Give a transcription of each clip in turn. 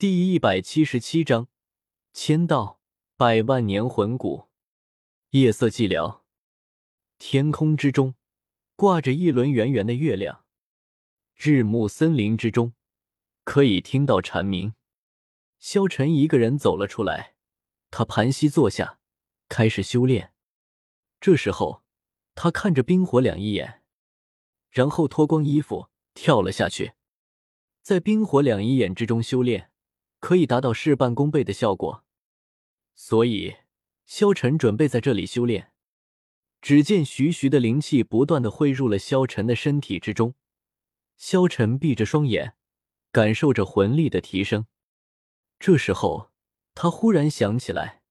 第一百七十七章，签到百万年魂骨。夜色寂寥，天空之中挂着一轮圆圆的月亮。日暮森林之中，可以听到蝉鸣。萧晨一个人走了出来，他盘膝坐下，开始修炼。这时候，他看着冰火两一眼，然后脱光衣服跳了下去，在冰火两仪眼之中修炼，可以达到事半功倍的效果。所以，萧晨准备在这里修炼。只见徐徐的灵气不断的汇入了萧晨的身体之中，萧晨闭着双眼，感受着魂力的提升。这时候，他忽然想起来，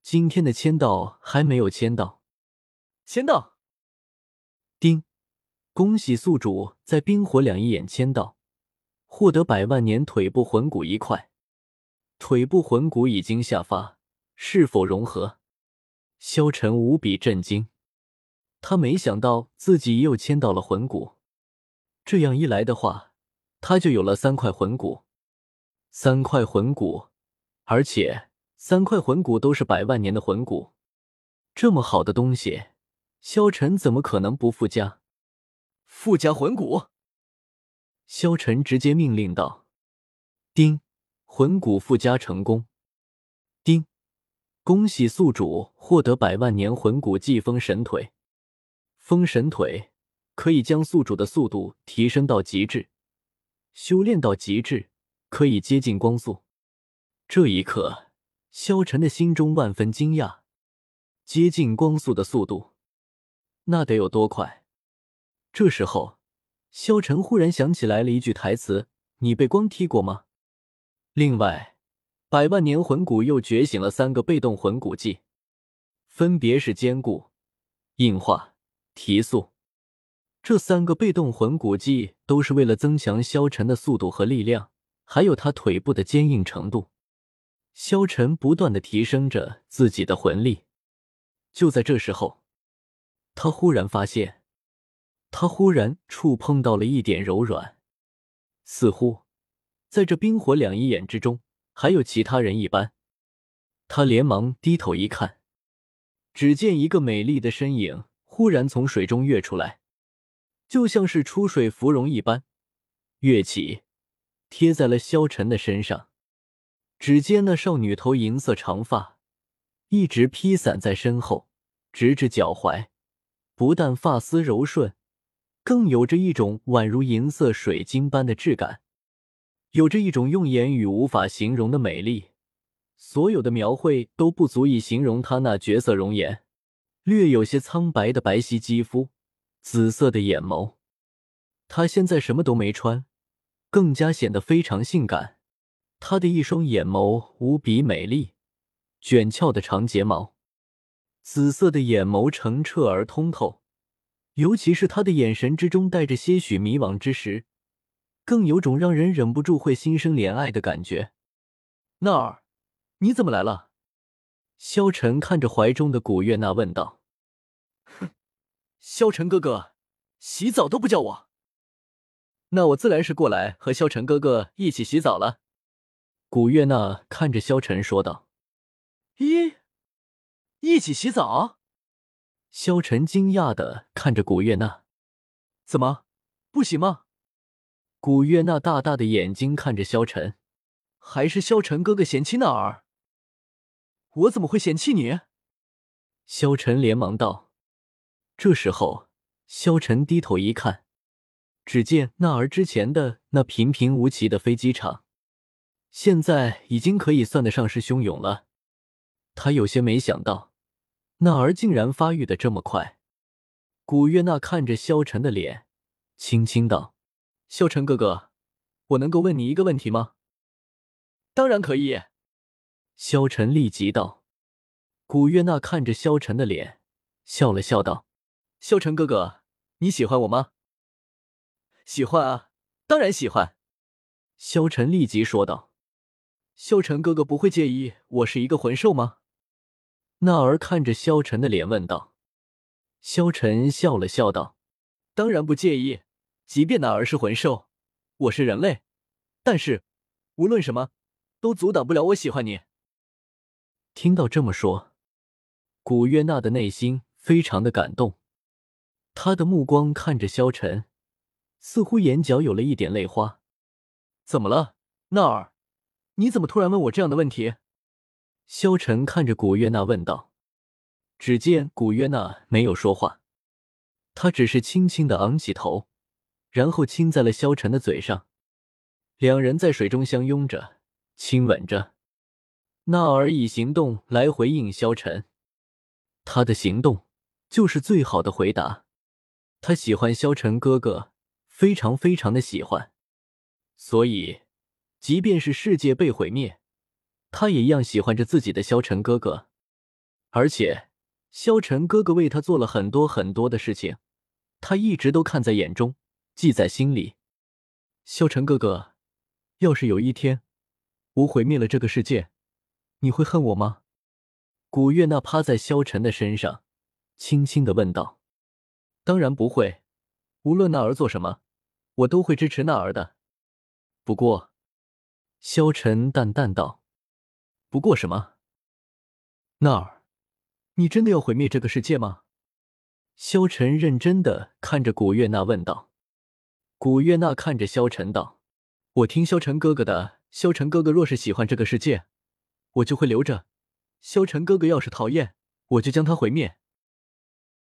今天的签到还没有签到。签到！丁，恭喜宿主在冰火两仪眼签到，获得百万年腿部魂骨一块。腿部魂骨已经下发，是否融合？萧晨无比震惊，他没想到自己又签到了魂骨。这样一来的话，他就有了三块魂骨。三块魂骨，而且三块魂骨都是百万年的魂骨，这么好的东西，萧晨怎么可能不附加？附加魂骨！萧晨直接命令道：“丁，魂骨附加成功！丁，恭喜宿主获得百万年魂骨季风神腿。风神腿可以将宿主的速度提升到极致，修炼到极致。”可以接近光速。这一刻，萧晨的心中万分惊讶。接近光速的速度，那得有多快？这时候，萧晨忽然想起来了一句台词：“你被光踢过吗？”另外，百万年魂骨又觉醒了三个被动魂骨技，分别是坚固、硬化、提速。这三个被动魂骨技都是为了增强萧晨的速度和力量。还有他腿部的坚硬程度，萧晨不断的提升着自己的魂力。就在这时候，他忽然发现，他忽然触碰到了一点柔软，似乎在这冰火两仪眼之中还有其他人一般。他连忙低头一看，只见一个美丽的身影忽然从水中跃出来，就像是出水芙蓉一般，跃起。贴在了萧晨的身上，只见那少女头银色长发一直披散在身后，直至脚踝。不但发丝柔顺，更有着一种宛如银色水晶般的质感，有着一种用言语无法形容的美丽。所有的描绘都不足以形容她那绝色容颜，略有些苍白的白皙肌肤，紫色的眼眸。她现在什么都没穿。更加显得非常性感。她的一双眼眸无比美丽，卷翘的长睫毛，紫色的眼眸澄澈而通透。尤其是她的眼神之中带着些许迷惘之时，更有种让人忍不住会心生怜爱的感觉。娜儿，你怎么来了？萧晨看着怀中的古月娜问道。哼，萧晨哥哥，洗澡都不叫我。那我自然是过来和萧晨哥哥一起洗澡了。古月娜看着萧晨说道：“一，一起洗澡？”萧晨惊讶的看着古月娜：“怎么，不行吗？”古月娜大大的眼睛看着萧晨：“还是萧晨哥哥嫌弃那儿？我怎么会嫌弃你？”萧晨连忙道。这时候，萧晨低头一看。只见那儿之前的那平平无奇的飞机场，现在已经可以算得上是汹涌了。他有些没想到，那儿竟然发育的这么快。古月娜看着萧晨的脸，轻轻道：“萧晨哥哥，我能够问你一个问题吗？”“当然可以。”萧晨立即道。古月娜看着萧晨的脸，笑了笑道：“萧晨哥哥，你喜欢我吗？”喜欢啊，当然喜欢。萧晨立即说道：“萧晨哥哥不会介意我是一个魂兽吗？”那儿看着萧晨的脸问道。萧晨笑了笑道：“当然不介意，即便那儿是魂兽，我是人类，但是无论什么，都阻挡不了我喜欢你。听到这么说，古月娜的内心非常的感动，她的目光看着萧晨，似乎眼角有了一点泪花。怎么了，娜儿？你怎么突然问我这样的问题？萧晨看着古月娜问道。只见古月娜没有说话，她只是轻轻的昂起头，然后亲在了萧晨的嘴上，两人在水中相拥着，亲吻着。娜儿以行动来回应萧晨，她的行动就是最好的回答。她喜欢萧晨哥哥，非常非常的喜欢，所以即便是世界被毁灭，她也一样喜欢着自己的萧晨哥哥，而且。萧晨哥哥为他做了很多很多的事情，他一直都看在眼中，记在心里。萧晨哥哥，要是有一天我毁灭了这个世界，你会恨我吗？古月娜趴在萧晨的身上，轻轻的问道。当然不会，无论娜儿做什么，我都会支持娜儿的。不过，萧晨淡淡道：“不过什么？娜儿。”你真的要毁灭这个世界吗？萧晨认真的看着古月娜问道。古月娜看着萧晨道：“我听萧晨哥哥的。萧晨哥哥若是喜欢这个世界，我就会留着；萧晨哥哥要是讨厌，我就将他毁灭。”